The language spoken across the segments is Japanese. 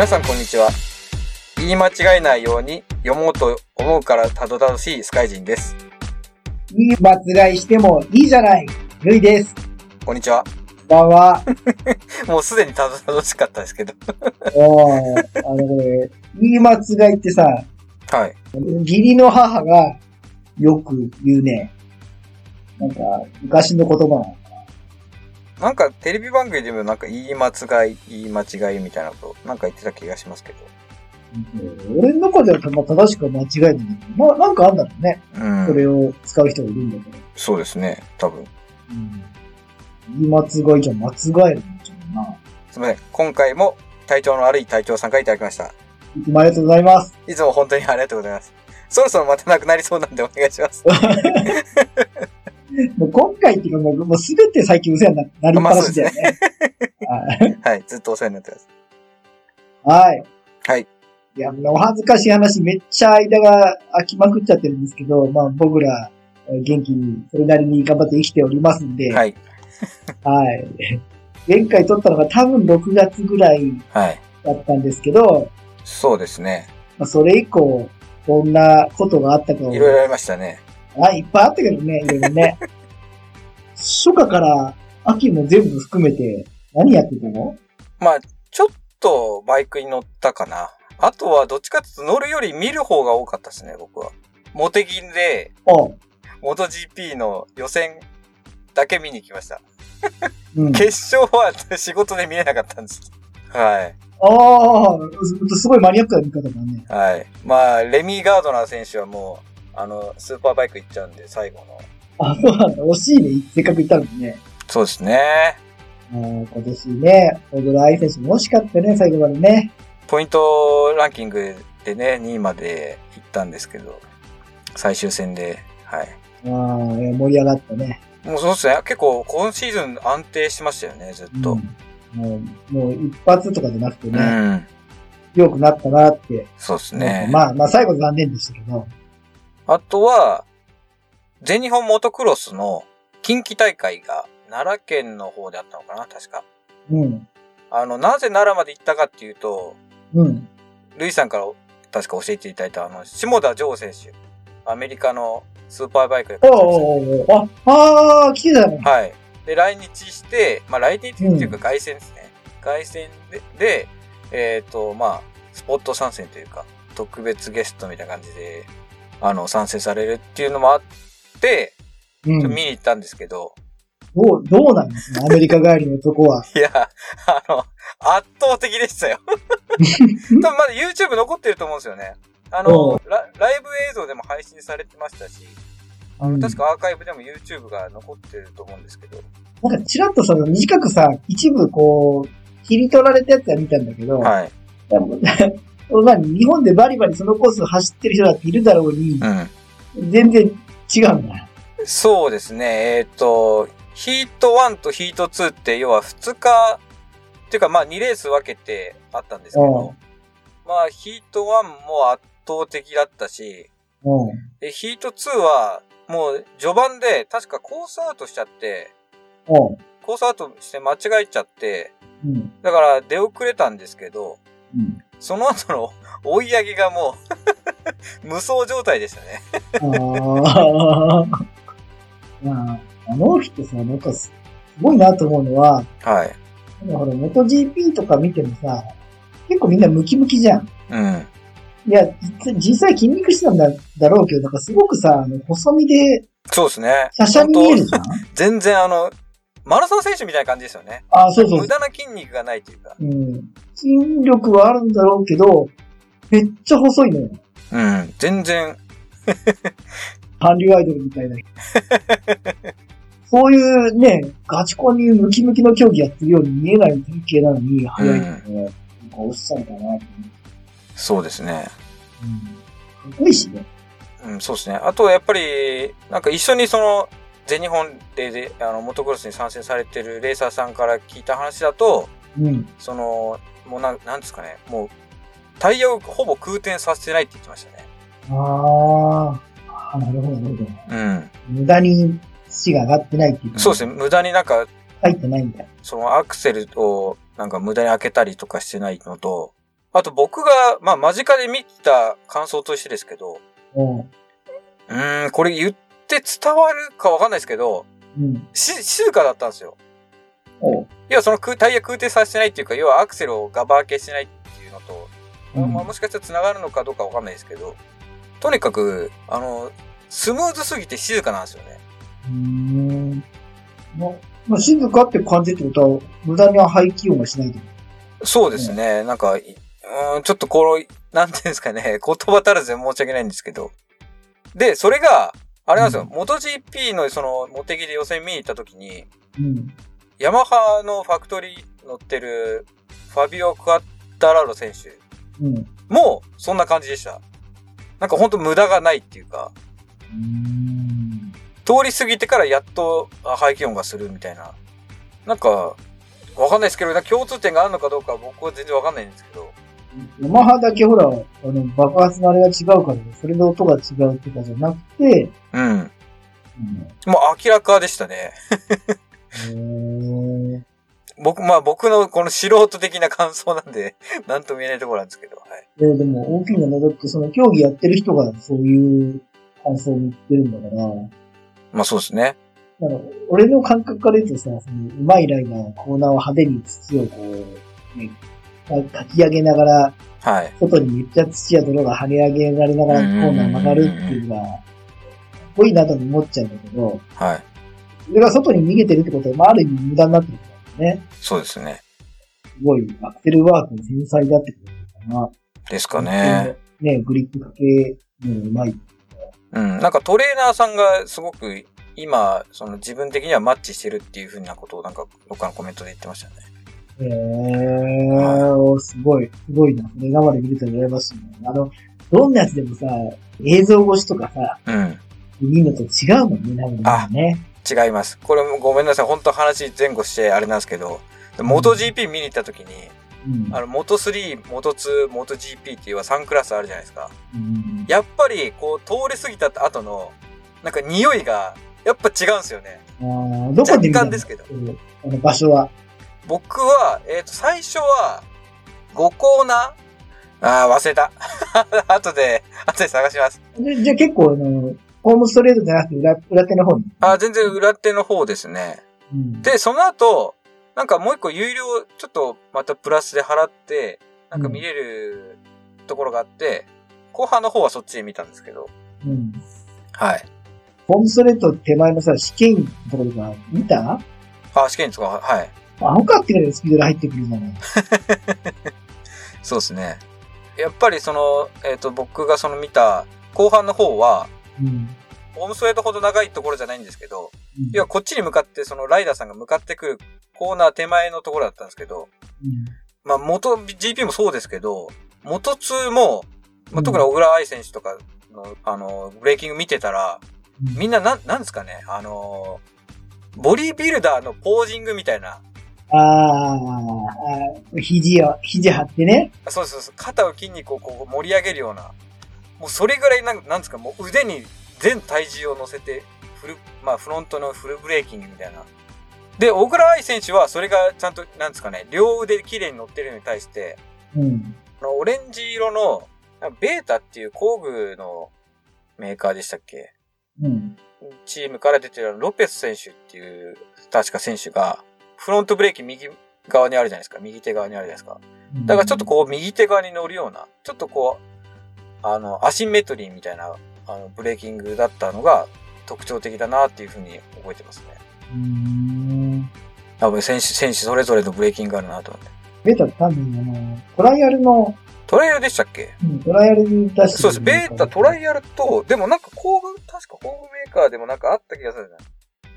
皆さんこんにちは。言い間違えないように読もうと思うからたどたどしいスカイジンです。いい間違いしてもいいじゃない。ルイです。こんにちは。こんばんは。もうすでにたどたどしかったですけど。おーあの、これ、言い間違いってさ、はい。義理の母がよく言うね。なんか、昔の言葉なんかテレビ番組でもなんか言い間違い、言い間違いみたいなことなんか言ってた気がしますけど。俺の中ではまあ正しくは間違いないんだけど、まあなんかあんだろうね。うん。それを使う人がいるんだけど。そうですね。多分。うん、言い間違いじゃ間違えるんじゃんな。すみません。今回も体調の悪い隊長さんからいただきました。いつもありがとうございます。いつも本当にありがとうございます。そろそろまたなくなりそうなんでお願いします。もう今回っていうかもう、もうすべて最近お世話にななりっぱなしだよね。はい。ずっとお世話になってます。はい。はい。いや、もうお恥ずかしい話、めっちゃ間が空きまくっちゃってるんですけど、まあ僕ら、えー元気に、それなりに頑張って生きておりますんで、。はいい。はい。前回撮ったのが多分6月ぐらいはい。だったんですけど、そうですね。まあ、それ以降、どんなことがあったかを、いろいろありましたね。あ、いっぱいあったけどね、いろいろね。初夏から秋も全部含めて、何やってたの？まあ、ちょっとバイクに乗ったかな。あとはどっちかっていうと乗るより見る方が多かったですね、僕は。モテギンで、おモト GP の予選だけ見に行きました。うん。決勝は仕事で見れなかったんです。はい。ああ、すすごいマニアックな見方だね。はい。まあ、レミー・ガードナー選手はもう、あの、スーパーバイク行っちゃうんで、最後の。あ、そうなんだ。惜しいね。せっかく行ったのにね。そうですね。もう今年ね、小倉愛選手も惜しかったね、最後までね。ポイントランキングでね、2位まで行ったんですけど、最終戦で、はい。ああ、盛り上がったね。もうそうですね。結構今シーズン安定してましたよね、ずっと。うんもう、もう一発とかじゃなくてうね、ん。良くなったなって。そうですね。まあ、まあ最後残念でしたけど。あとは、全日本モトクロスの近畿大会が奈良県の方であったのかな、確か。うん。あの、なぜ奈良まで行ったかっていうと、うん。ルイさんから確か教えていただいた、あの、下田城選手。アメリカのスーパーバイクでお活躍されておおあ、ああ、来てたね。はい。で、来日して、まあ来日っていうか凱旋ですね。凱旋で、で、えっ、と、まあ、スポット参戦というか、特別ゲストみたいな感じで、あの、参戦されるっていうのもあって、うん。見に行ったんですけど、どう、どうなんですか？アメリカ帰りの男は。いや、あの、圧倒的でしたよ。多分まだ YouTube 残ってると思うんですよね。あおの、ラライブ映像でも配信されてましたし、確かアーカイブでも YouTube が残ってると思うんですけど、なんかちらっとさ、短くさ、一部こう、切り取られたやつは見たんだけど、はい。まあ日本でバリバリそのコースを走ってる人だっているだろうに、うん。全然違うんだ。そうですね。えっ、と、ヒート1とヒート2って、要は2日、っていうかまあ2レース分けてあったんですけど、まあヒート1も圧倒的だったし、うん。でヒート2はもう序盤で確かコースアウトしちゃって、うん。コースアウトして間違えちゃって、うん。だから出遅れたんですけど、うん。その後の追い上げがもう 無双状態でしたね。ああ。まあ、あの人さ、なんかすごいなと思うのは、はい。ほら、元 GP とか見てもさ、結構みんなムキムキじゃん。うん。いや、実実際筋肉質なんだだろうけど、なんかすごくさ、あの細身で、そうですね。華奢に見えるじゃん全然あの、マラソン選手みたいな感じですよね。あそうそう無。駄な筋肉がないというか。うん。筋力はあるんだろうけど、めっちゃ細いのよ。うん。全然、韓流アイドルみたいな。そういうね、ガチコンにムキムキの競技やってるように見えない体型なのに、速いのね、なんかおっさんかなって。そうですね。うん。すごいしね。うん、そうですね。あと、やっぱり、なんか一緒にその、全日本でで、あの、モトクロスに参戦されてるレーサーさんから聞いた話だと、うん。その、もうなん、なんですかね、もう、タイヤをほぼ空転させてないって言ってましたね。あーあー、なるほど、なるほど。うん。無駄に土が上がってないっていうか。そうですね。無駄になんか、入ってないんだ。そのアクセルをなんか無駄に開けたりとかしてないのと、あと僕が、まあ間近で見た感想としてですけど、うん。うーん、これ言って伝わるかわかんないですけど、うん。し、静かだったんですよ。要はその空タイヤ空転させてないっていうか、要はアクセルをガバ開けしてないっていうのと、うんまあもしかしたら繋がるのかどうかわかんないですけど、とにかく、あの、スムーズすぎて静かなんですよね。うーん。ま、まあ、静かって感じってことは、無駄に排気音がしないと。そうですね。なんか、いうーん、ちょっとこの、なんていうんですかね、言葉足らずで申し訳ないんですけど。で、それが、あれなんですよ、うん MotoGP のその、モテギで予選見に行った時に、うん。ヤマハのファクトリー乗ってる、ファビオ・クアッタラロ選手うん。も、そんな感じでした。なんかほんと無駄がないっていうか、うーん。通り過ぎてからやっとあ排気音がするみたいな。なんか、わかんないですけど、なんか共通点があるのかどうかは僕は全然わかんないんですけど。ヤマハだけほら、あの、爆発のあれが違うから、それの音が違うとかじゃなくて、うん。うん。もう明らかでしたね。へー僕、まあ僕のこの素人的な感想なんで、なんとも言えないところなんですけど、はい。ででも、大きいのね、だってその競技やってる人がそういう感想を言ってるんだから、まあそうですね。だから俺の感覚から言うとさ、その、うまいライダー、コーナーを派手に土をこう、ね、かかき上げながら、はい。外にめっちゃ土や泥が跳ね上げられながらコーナー曲がるっていうのが、かっこいいなと思っちゃうんだけど、はい。それが外に逃げてるってことは、まあ、ある意味無駄になってるからね。そうですね。すごい、アクセルワークの繊細だってことかな。ですかね。。ね、グリップかけるのうまい。うん。なんかトレーナーさんがすごく今、その自分的にはマッチしてるっていうふうなことをなんかどっかのコメントで言ってましたね。へえー、すごい、すごいな。それ生で見ると羨ましいね。あの、どんなやつでもさ、映像越しとかさ、うん。見るのと違うもんね、多分ね。違います。これもごめんなさい。本当話前後してあれなんですけど、元 GP 見に行った時に、うん。あの、元3、元2、元 GP っていうは3クラスあるじゃないですか。うんやっぱり、こう、通り過ぎた後の、なんか匂いが、やっぱ違うんですよね。あーどこで見たの？若干ですけどうんあの場所は。僕は、えっ、と、最初は、5コーナー？ああ、忘れた。後で、後で探します。でじゃあ結構、あの、ホームストレートじゃなくて裏裏手の方に？あー全然裏手の方ですね。うん、で、その後、なんかもう一個有料、ちょっとまたプラスで払って、なんか見れるところがあって、後半の方はそっちで見たんですけど、うん。はい。ホームストレート手前のさ、試験のところとか見た？あ、試験とか、はい。アホかっていスピードで入ってくるじゃない。そうですね。やっぱりその、えっ、と、僕がその見た後半の方は、うん。ホームストレートほど長いところじゃないんですけど、うん要はこっちに向かってそのライダーさんが向かってくるコーナー手前のところだったんですけど、うんまあ元 GP もそうですけど、元2も、まあ、うん特に小倉愛選手とかの、あの、ブレーキング見てたら、うんみんななん、なんですかね、あの、ボディービルダーのポージングみたいな、あーあー、肘を、肘張ってね。そうそうです、肩を筋肉をこう盛り上げるような、もうそれぐらいなん、なんですか、もう腕に全体重を乗せて、フル、まあフロントのフルブレーキングみたいな。で、小倉愛選手はそれがちゃんと、なんですかね、両腕綺麗に乗ってるのに対して、うん。あのオレンジ色の、ベータっていう工具のメーカーでしたっけ？うん。チームから出てるロペス選手っていう、確か選手が、フロントブレーキ右側にあるじゃないですか。右手側にあるじゃないですか。だからちょっとこう右手側に乗るような、ちょっとこう、あの、アシンメトリーみたいな、あの、ブレーキングだったのが特徴的だなっていうふうに覚えてますね。うーん。多分選手、選手それぞれのブレーキングがあるなと思って。ベータ多分、あの、トライアルの、トライアルでしたっけ？うんトライアルに出してそうです。ベータ、トライアルと、でもなんか工具、確か工具メーカーでもなんかあった気がするじゃん。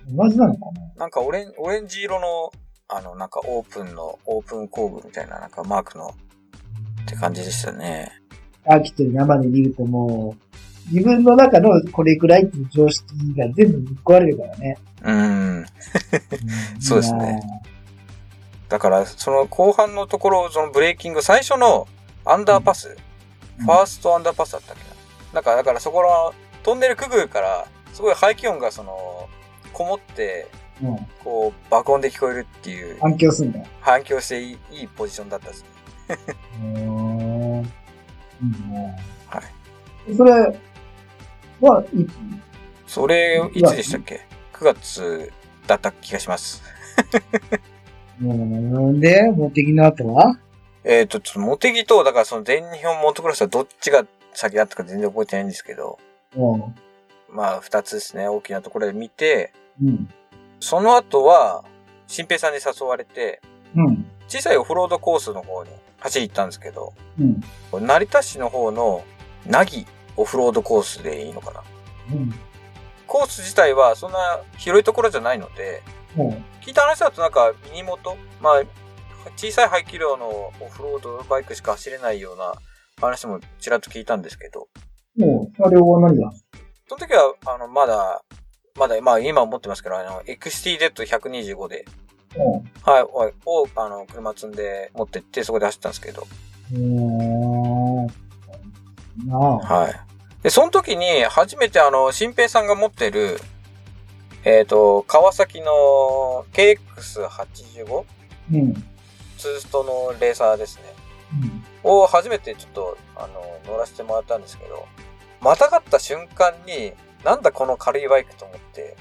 同じなのかな？なんかオレン、オレンジ色の、あの、なんかオープンの、オープン工具みたいな、なんかマークの、って感じでしたね。アーキットで生で見るともう、自分の中のこれくらいっていう常識が全部ぶっ壊れるからね。う。んそうですね。だから、その後半のところ、そのブレーキング、最初のアンダーパス、うんファーストアンダーパスだったっけな。なんか、だからそこのトンネルくぐるから、すごい排気音がその、こもって、いやー。こう、爆音で聞こえるっていううん。反響すんだ。反響していいいいポジションだったですね。うーうんはい。それは、いそれ、いつでしたっけ ?9 月だった気がします。うんで、持ってきの後は？えっ、と、ちょっとモテギと、だからその全日本モトクロスはどっちが先だったか全然覚えてないんですけど、うん。まあ、二つですね、大きなところで見て、うん。その後は、新平さんに誘われて、うん。小さいオフロードコースの方に走り行ったんですけど、うん。成田市の方の、なぎオフロードコースでいいのかな？うん。コース自体はそんな広いところじゃないので、うん。聞いた話だとなんかミニモトまあ、小さい排気量のオフロードバイクしか走れないような話もちらっと聞いたんですけど、もう、あれは何だ？その時は、あの、まだ、まだ、まあ今持ってますけど、あの、XTZ125 で、うはい、おいを、あの、車積んで持ってって、そこで走ったんですけど。はい。で、その時に、初めてあの、新平さんが持ってる、えっ、と、川崎の KX85? うん。ツーストのレーサーですね。うん。を初めてちょっと、あの、乗らせてもらったんですけど、またがった瞬間に、なんだこの軽いバイクと思って、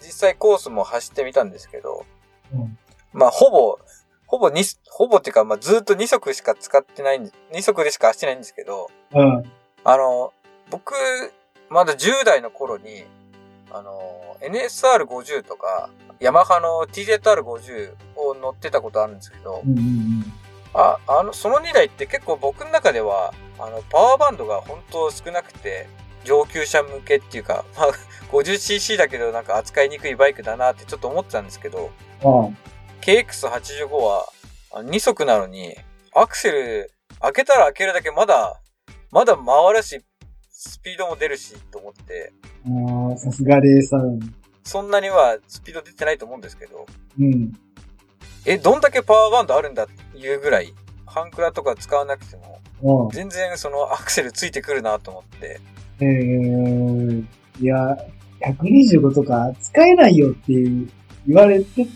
実際コースも走ってみたんですけど、うん。まあ、ほぼ、ほぼに、ほぼっていうか、まあ、ずっと2足しか使ってないんで、2足でしか走ってないんですけど、うん。あの、僕、まだ10代の頃に、あの、NSR50 とか、ヤマハの TZR50 を乗ってたことあるんですけど、うん。うん。あ、あの、その2台って結構僕の中では、あの、パワーバンドが本当少なくて、上級者向けっていうか、まあ、50cc だけどなんか扱いにくいバイクだなってちょっと思ってたんですけど、うん。KX85 はあ2速なのに、アクセル開けたら開けるだけまだ、まだ回るし、スピードも出るし、と思って、ああ、さすがレーサー。そんなにはスピード出てないと思うんですけど、うん。え、どんだけパワーバンドあるんだっていうぐらい、ハンクラとか使わなくても、うん。全然そのアクセルついてくるなと思って、えー、いや、125とか使えないよっていう言われて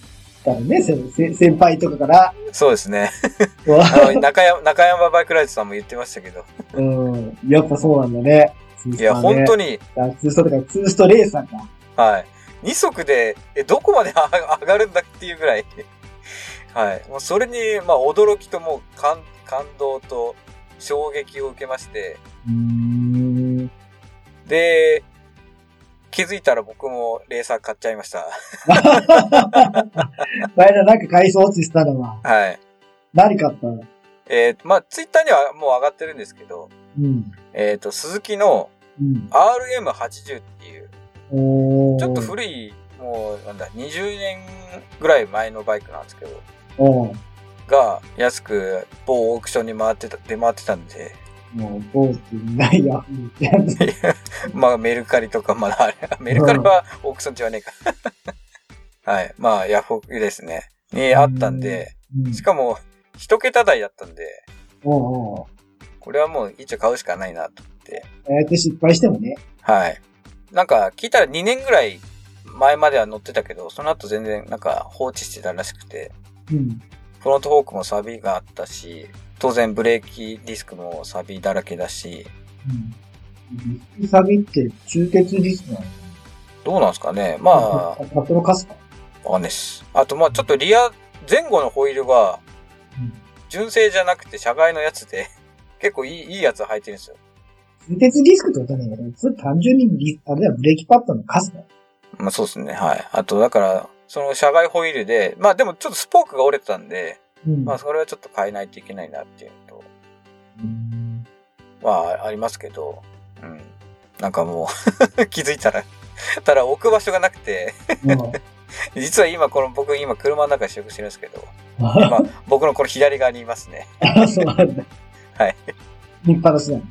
たらね、先輩とかから。そうですね。う あの中山、中山バイクライトさんも言ってましたけど、ん。やっぱそうなんだね。いや、本当に。に、ツーストとかツーストレーサーか。はい。2速で、え、どこまであ上がるんだっていうぐらい。はい。もうそれに、まあ、驚きともう感、感動と衝撃を受けまして、うーん。で、気づいたら僕もレーサー買っちゃいました。前田なんか買いそうってしたのは、はい。何買ったの？えーまあ、ツイッターにはもう上がってるんですけど、うん。えっ、と、鈴木のうん。RM80 っていう、おーちょっと古い、もう、なんだ、20年ぐらい前のバイクなんですけど、が安く某オークションに回ってた、出回ってたんで、もう、ボーってないや。まあメルカリとかまだあれ、メルカリはオークションじゃねえか。はい。まあヤフオクですね。にあったんで、うんしかも一桁台だったんで、おうおうこれはもう一応買うしかないなと思って。ああやって失敗してもね。はい。なんか聞いたら2年ぐらい前までは乗ってたけど、その後全然なんか放置してたらしくて、うん。フロントフォークもサビがあったし、当然ブレーキディスクもサビだらけだし、うん。サビって中鉄ディスクなの？どうなんですかねまあ、パトロカスか？わかんないです。あとまあちょっとリア、前後のホイールがうん。純正じゃなくて車外のやつで、結構いい、いいやつ履いてるんですよ。中鉄ディスクってことはないけど、それ単純にリ、あれはブレーキパッドのカスだ。まあそうですね、はい。あとだから、その車外ホイールで、まあでもちょっとスポークが折れてたんで、うん。まあそれはちょっと変えないといけないなっていうのと、うんまあありますけど、うん。なんかもう 気づいたら、ただ置く場所がなくて、実は今この僕今車の中で試食してるんですけど、まあ僕のこの左側にいますね。あ、そうなんだ。はい。見っぱなしなの。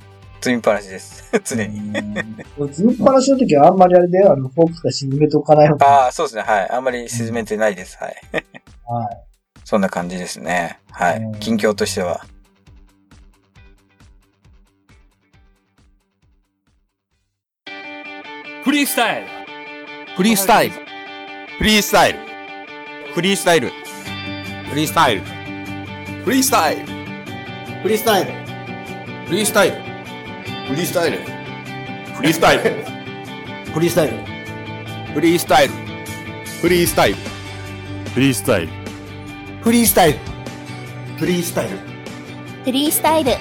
積みっぱなしです。常に。うん。積みっぱなしの時はあんまりあれだよ、あの、フォークとか沈めておかない方が。ああ、そうですね。はい。あんまり沈めてないです。はい。はい。そんな感じですね。はいうん。近況としては。フリースタイルフリースタイル。フリースタイル。フリースタイル。フリースタイル。フリースタイル。フリースタイル。フリースタイル。フリースタイル。フリースタイル。フリースタイル。フリースタイル。フリースタイル。フリースタイル。フリースタイル。フリースタイル。フリースタイル。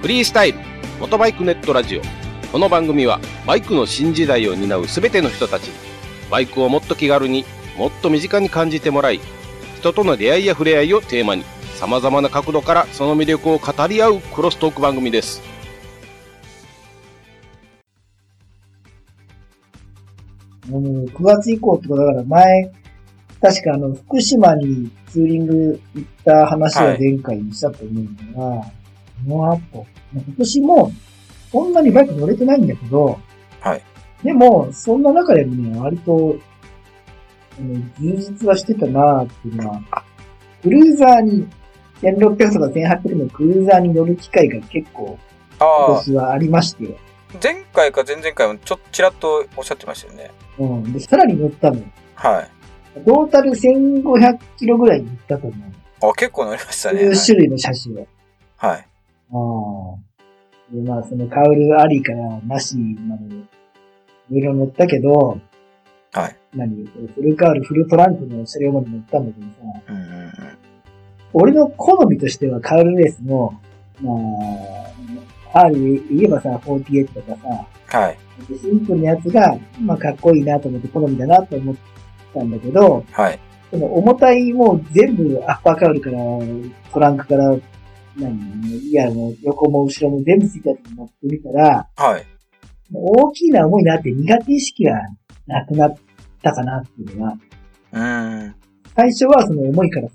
フリースタイル。モトバイクネットラジオ。この番組はバイクの新時代を担うすべての人たちにバイクをもっと気軽にもっと身近に感じてもらい人との出会いや触れ合いをテーマに様々な角度からその魅力を語り合うクロストーク番組です。もう9月以降ってことだから前、確かあの、福島にツーリング行った話を前回にしたと思うんだが、この後、今年もそんなにバイク乗れてないんだけど、はい。でも、そんな中でもね、割と、うん充実はしてたなーっていうのは、クルーザーに、1600とか1800のクルーザーに乗る機会が結構今ああ、年はありまして、前回か前々回もちょっとちらっとおっしゃってましたよね。うん。で、さらに乗ったのよ。はい。トータル1500キロぐらいに行ったと思う。あ、結構乗りましたね。数種類の車種を。はい。ああ。で、まあ、そのカウルありからなしまで、いろいろ乗ったけど、はい。何？フルカウル、フルトランクの車両まで乗ったんだけどさ、うんうんうん。俺の好みとしてはカウルレースの、まあ、R 言えばさ、48とかさ、はい。シンプルなやつが、まあ、かっこいいなと思って好みだなと思ったんだけど、はい。その重たいもう全部アッパーカウルから、トランクから、何、リアも横も後ろも全部ついたやつに乗ってみたら、はい。大きいな重いなって苦手意識がなくなったかなっていうのは、うーん。最初はその重いからさ、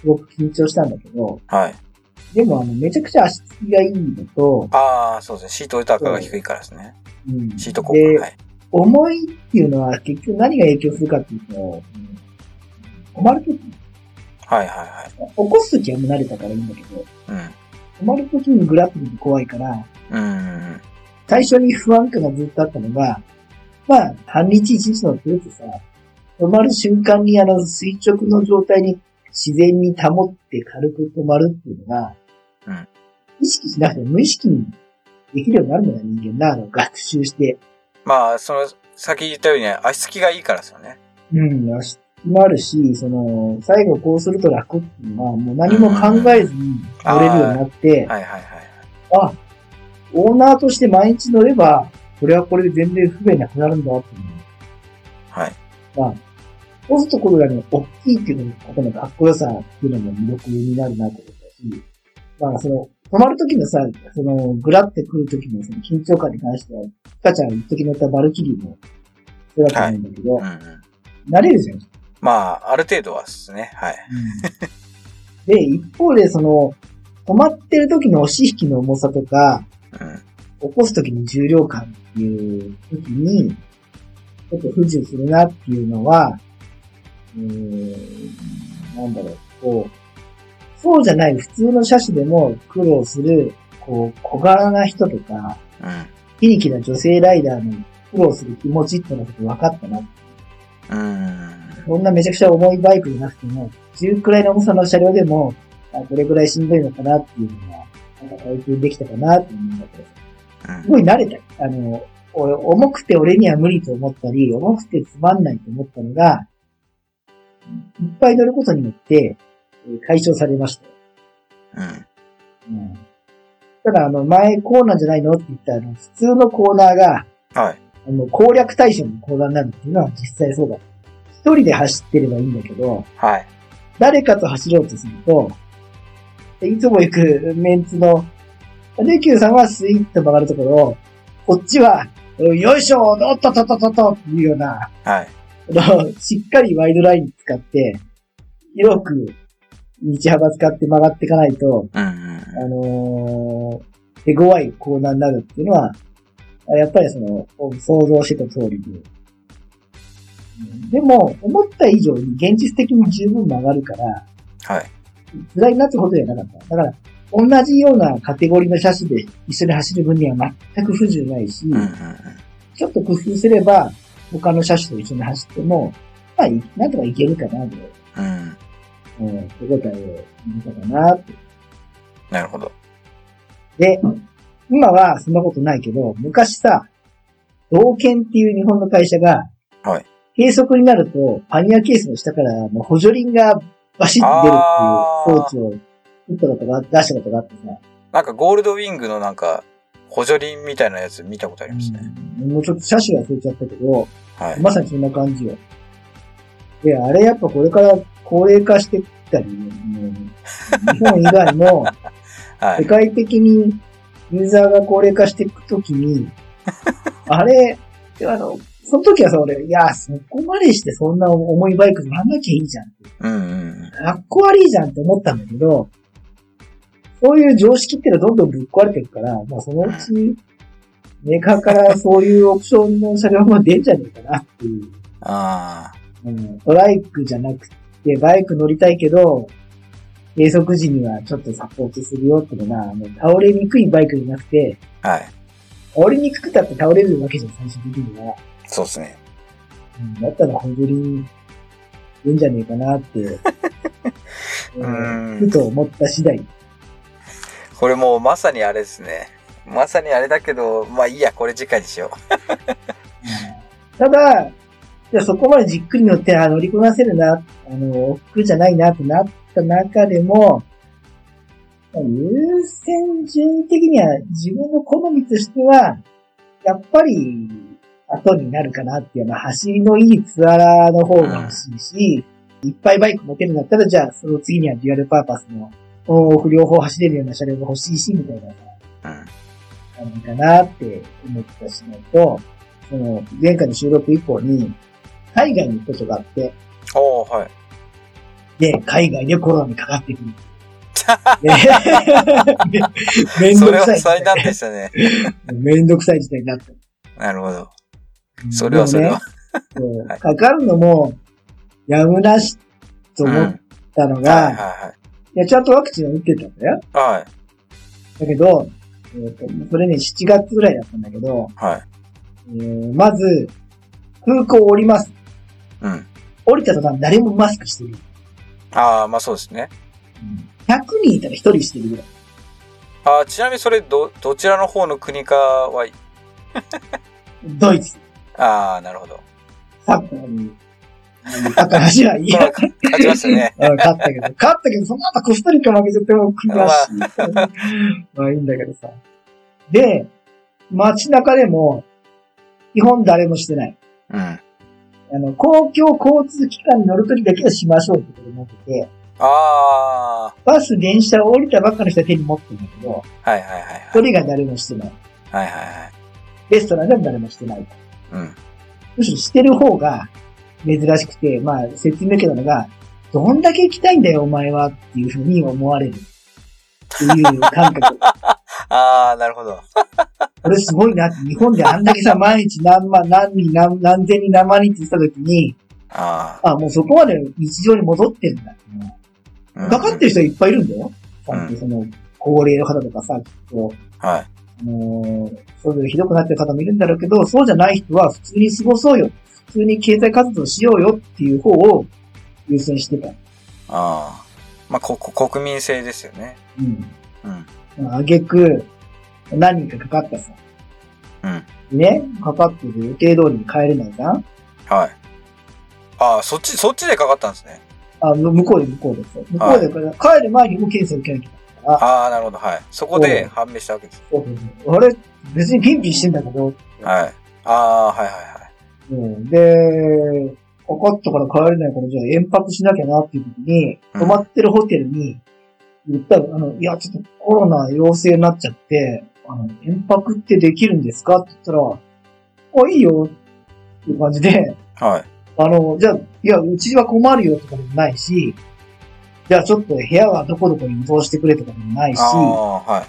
すごく緊張したんだけど、はい。でもあの、めちゃくちゃ足つきがいいのと、ああ、そうですね。シート高が低いからですね。うんシート効で果。はい。重いっていうのは結局何が影響するかっていうと、うん止まるとき、はいはいはい。起こすときはもう慣れたからいいんだけど、うん。止まるときにグラップリング怖いから、うん。最初に不安感がずっとあったのが、まあ、半日一日乗ってさ、止まる瞬間にあの垂直の状態に自然に保って軽く止まるっていうのが、うん意識しなくても無意識にできるようになるんだよ、人間な、あの、学習して。まあ、その、先言ったように足つきがいいからですよね。うん、足もあるし、その、最後こうすると楽っていうのは、もう何も考えずに乗れるようになって、はいはいはい。あ、オーナーとして毎日乗れば、これはこれで全然不便なくなるんだっていうのはい。まあ、そうするとこれがね、大きいっていうことのかっこよさっていうのも魅力になるなと思ったし、まあその、止まる時のさ、その、ぐらってくる時のその緊張感に関しては、かちゃん一時乗ったバルキリーも、そうだと思うんだけど、うんうん。慣れるじゃん。まあ、ある程度はですね。はい。で、一方でその、止まってる時の押し引きの重さとか、うん。起こす時に重量感っていう時に、ちょっと不自由するなっていうのは、うなんだろう、こう、そうじゃない普通の車種でも苦労する、こう、小柄な人とか、うん。非力な女性ライダーの苦労する気持ちってのが分かったな。うん。そんなめちゃくちゃ重いバイクじゃなくても、中くらいの重さの車両でも、あこれぐらいしんどいのかなっていうのが、なんか体験できたかなって思うんだけど、すごい慣れた。あの、お重くて俺には無理と思ったり、重くてつまんないと思ったのが、いっぱい乗ることによって、えー解消されましたよ。うん。うん。ただ、あの、前コーナーじゃないの？って言ったあの、普通のコーナーが、はい。あの、攻略対象のコーナーになるっていうのは実際そうだ。一人で走ってればいいんだけど、はい。誰かと走ろうとすると、いつも行くメンツの、レキューさんはスイッと曲がるところを、こっちは、よいしょおっとっとっとっとっていうような、はい。しっかりワイドライン使って、広く道幅使って曲がっていかないと、うんうんあのー手強いコーナーになるっていうのは、やっぱりその、想像してた通りで。うんでも、思った以上に現実的に十分曲がるから、はい。辛いなってことではなかった。だから、同じようなカテゴリーの車種で一緒に走る分には全く不自由ないし、うんうんちょっと工夫すれば、他の車種と一緒に走っても、まあ、いなんとかいけるかなと、うん。うん。うん、手応えを見たかなって。なるほど。で、今はそんなことないけど、昔さ、道剣っていう日本の会社が、はい。計測になると、パニアケースの下からもう補助輪がバシッと出るっていう装置を打ったことが、出したことがあってさ、なんかゴールドウィングのなんか、補助輪みたいなやつ見たことありますね。うんもうちょっと車種忘れちゃったけど、はい。まさにそんな感じよ。で、あれやっぱこれから高齢化してきたり、日本以外も世 はい。界的にユーザーが高齢化していくときに、あれ、あの、その時はさ、俺、いや、そこまでしてそんな重いバイク乗らなきゃいいじゃんって。うんうん。かっこ悪いじゃんって思ったんだけど、そういう常識ってのはどんどんぶっ壊れていくから、まあそのうち、メーカーからそういうオプションの車両も出んじゃねえかなっていう。あうん、トライクじゃなくて、バイク乗りたいけど、計測時にはちょっとサポートするよっていうのが、あの倒れにくいバイクじゃなくて、あ。はい。倒れにくくたって倒れるわけじゃん、最終的には。そうですね。うん、だったら補助輪、いいんじゃねえかなって、う うんんふと思った次第。これもうまさにあれですね。まさにあれだけど、まあいいや、これ次回にしよう ただ、じゃそこまでじっくり乗って、あ乗りこなせるな、あの、億劫じゃないなってなった中でも、優先順位的には自分の好みとしては、やっぱり後になるかなっていうのは、走りのいいツアラーの方が欲しいし、いっぱいバイク持てるんだったら、じゃあその次にはデュアルパーパスの、オフ両方走れるような車両が欲しいし、みたいなさ。う。うん。感じかなって思ったしないと、その、前回の収録以降に、海外に行くことがあって、おー、はい。で、海外でコロナにかかってくる。で めめんそれはどくさい事災難態。でしたね。めんどくさい事態になった。なるほど。それはそれは。ね かかるのも、やむなしとうん。思っはいたのが、はいや、ちゃんとワクチンは打ってたんだよ。い。はい。だけど、えーとそれね、7月ぐらいだったんだけど、はい。えーまず、空港降ります。うん。降りた途端誰もマスクしてる。ああ、まあそうですね。100人いたら1人してるぐらい。あーちなみにそれ、ど、どちらの方の国かは、ドイツ、ああ、なるほど。サッカーに、だから話はいいや。勝ちましたね。うん勝ったけど、勝ったけど、その後コスタリカ負けちゃっても悔しい。まあいいんだけどさ。で、街中でも、基本誰もしてない。うん。あの、公共交通機関に乗るときだけはしましょうってことになってて、あバス、電車を降りたばっかの人は手に持ってるんだけど、あ、はいはいはいはい。が誰もしてない。はいはいはい。レストランでも誰もしてない。うん。むしろしてる方が珍しくて、まあ説明受けたのが、どんだけ行きたいんだよお前はっていうふうに思われる。っていう感覚。ああ、なるほど。これすごいなって、日本であんだけさ、毎日何万、何人、何何千人、何万人って言った時に、ああ、もうそこまで日常に戻ってるんだかかってる人いっぱいいるんだよ。ちうんその、高齢の方とかさ、きっと、はい。あのーそれぞれひどくなってる方もいるんだろうけど、そうじゃない人は普通に過ごそうよ。普通に経済活動しようよっていう方を優先してた。ああ。まあ、こ、こ国民性ですよね。うん。うん。あげく、何人かかったさ。うん。ね、かかってる？予定通りに帰れないじゃんはい。ああ、そっち、そっちでかかったんですね。あ、む向こうで向こうで。向こうで帰る前にも検査受けなきゃ。ああ、なるほど。はい。そこで判明したわけです。そうそうそうあれ、別にピンピンしてんだけど、はい。ああ、はいはいはい。うん、で、かかったから帰れないから、じゃあ遠泊しなきゃなっていう時に、うん泊まってるホテルに、言ったら、あの、いや、ちょっとコロナ陽性になっちゃって、あの、遠泊ってできるんですか？って言ったら、あ、いいよっていう感じで、はい。あの、じゃあ、いや、うちは困るよとかでもないし、じゃあちょっと部屋はどこどこに移動してくれとかでもないし、ああ、はい。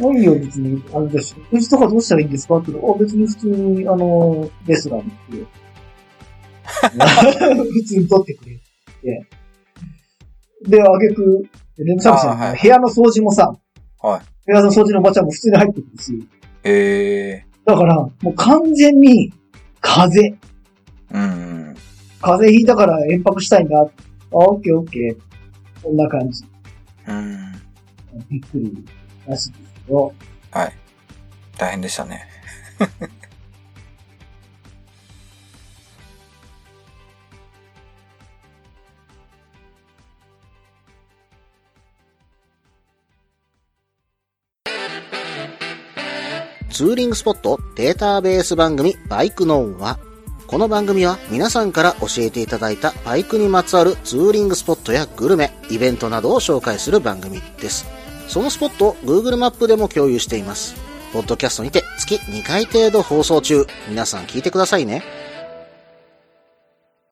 もういいよ、別に、あれです。食事とかどうしたらいいんですか？って言うとあ、別に普通に、あの、レストランに行って、普通に取ってくれって。で、あげく、レンサービスのあーはい部屋の掃除もさ、はい部屋の掃除のおばちゃんも普通に入ってくるし、へえ。だから、もう完全に、風邪。うんうん。風邪ひいたから遠泊したいんだ。あ、オッケーオッケー。こんな感じ。うん。びっくりらしい。ど、はい。大変でしたね。ツーリングスポットデータベース番組バイクノンは、この番組は皆さんから教えていただいたバイクにまつわるツーリングスポットやグルメ、イベントなどを紹介する番組です。そのスポットを Google マップでも共有しています。ポッドキャストにて月2回程度放送中。皆さん聞いてくださいね。